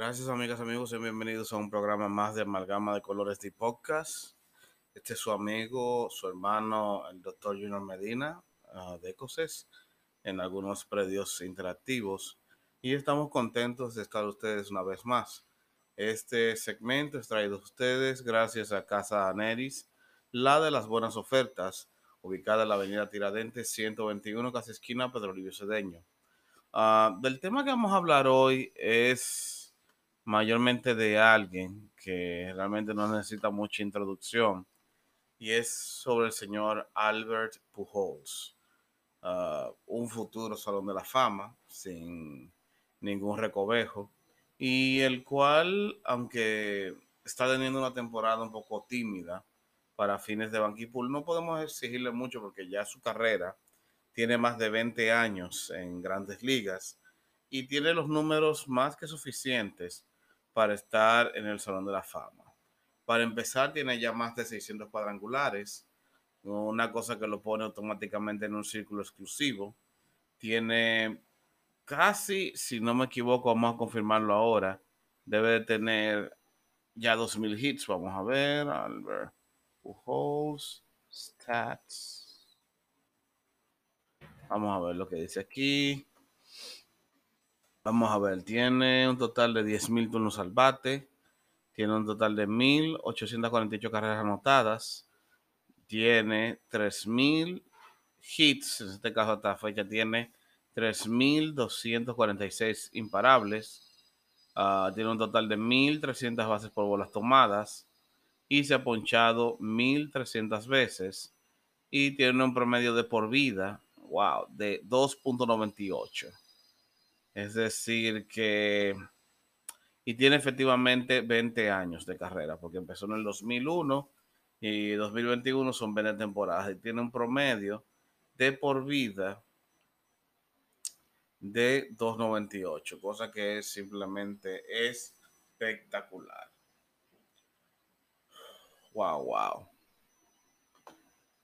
Gracias amigas, amigos, y bienvenidos a un programa más de Amalgama de Colores de Podcast. Este es su amigo, su hermano, el doctor Junior Medina uh, de Ecoses, en algunos predios interactivos. Y estamos contentos de estar ustedes una vez más. Este segmento es traído a ustedes gracias a Casa Aneris, la de las buenas ofertas, ubicada en la avenida Tiradentes 121, casi esquina Pedro Livio Cedeño. Uh, del tema que vamos a hablar hoy es mayormente de alguien que realmente no necesita mucha introducción y es sobre el señor Albert Pujols, uh, un futuro Salón de la Fama sin ningún recovejo y el cual, aunque está teniendo una temporada un poco tímida para fines de Banquipul, no podemos exigirle mucho porque ya su carrera tiene más de 20 años en grandes ligas y tiene los números más que suficientes para estar en el Salón de la Fama. Para empezar, tiene ya más de 600 cuadrangulares, una cosa que lo pone automáticamente en un círculo exclusivo. Tiene casi, si no me equivoco, vamos a confirmarlo ahora, debe de tener ya 2000 hits. Vamos a ver, Albert Pujols, stats. Vamos a ver lo que dice aquí. Vamos a ver, tiene un total de 10.000 turnos al bate, tiene un total de 1.848 carreras anotadas, tiene 3.000 hits, en este caso hasta fecha tiene 3.246 imparables, uh, tiene un total de 1.300 bases por bolas tomadas y se ha ponchado 1.300 veces y tiene un promedio de por vida, wow, de 2.98. Es decir, que... Y tiene efectivamente 20 años de carrera, porque empezó en el 2001 y 2021 son 20 temporadas. Y tiene un promedio de por vida de 2.98, cosa que es simplemente espectacular. Wow, wow.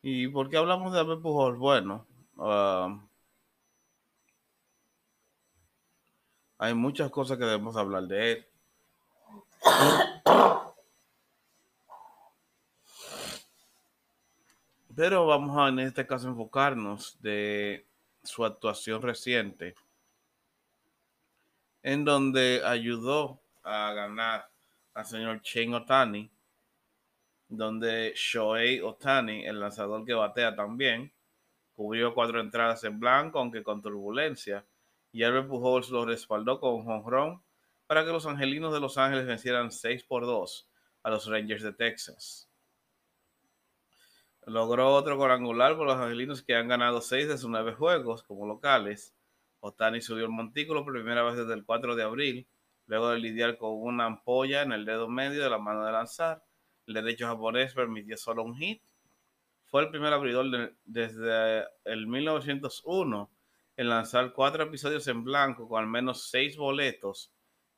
¿Y por qué hablamos de Abel Pujol? Bueno, uh, Hay muchas cosas que debemos hablar de él. Pero vamos a en este caso enfocarnos de su actuación reciente, en donde ayudó a ganar al señor Shane Otani, donde Shohei Otani, el lanzador que batea también, cubrió cuatro entradas en blanco, aunque con turbulencia, y Albert Pujols lo respaldó con jonrón para que los angelinos de Los Ángeles vencieran 6 por 2 a los Rangers de Texas. Logró otro cuadrangular por los angelinos que han ganado 6 de sus 9 juegos como locales. Otani subió el montículo por primera vez desde el 4 de abril, luego de lidiar con una ampolla en el dedo medio de la mano de lanzar. El derecho japonés permitió solo un hit. Fue el primer abridor desde el 1901 en lanzar cuatro episodios en blanco con al menos seis boletos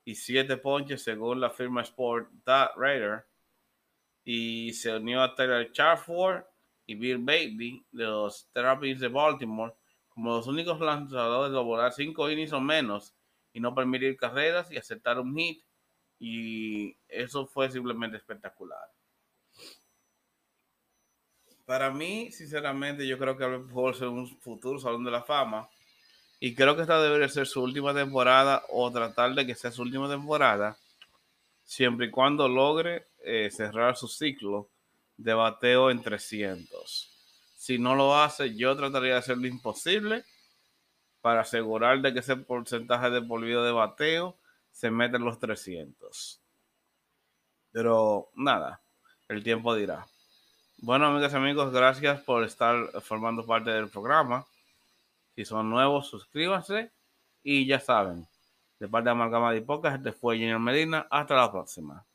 y siete ponches según la firma Sport Raider. Y se unió a Tyler Charford y Bill Baby de los Terrapins de Baltimore como los únicos lanzadores de volar cinco innings o menos y no permitir carreras y aceptar un hit. Y eso fue simplemente espectacular. Para mí, sinceramente, yo creo que Albert ser un futuro Salón de la Fama y creo que esta debería ser su última temporada o tratar de que sea su última temporada, siempre y cuando logre eh, cerrar su ciclo de bateo en 300. Si no lo hace, yo trataría de hacer lo imposible para asegurar de que ese porcentaje de polvido de bateo se mete en los 300. Pero nada, el tiempo dirá. Bueno, amigas y amigos, gracias por estar formando parte del programa. Si son nuevos, suscríbanse y ya saben, de parte de Amalgama de Pocas, este fue Junior Medina. Hasta la próxima.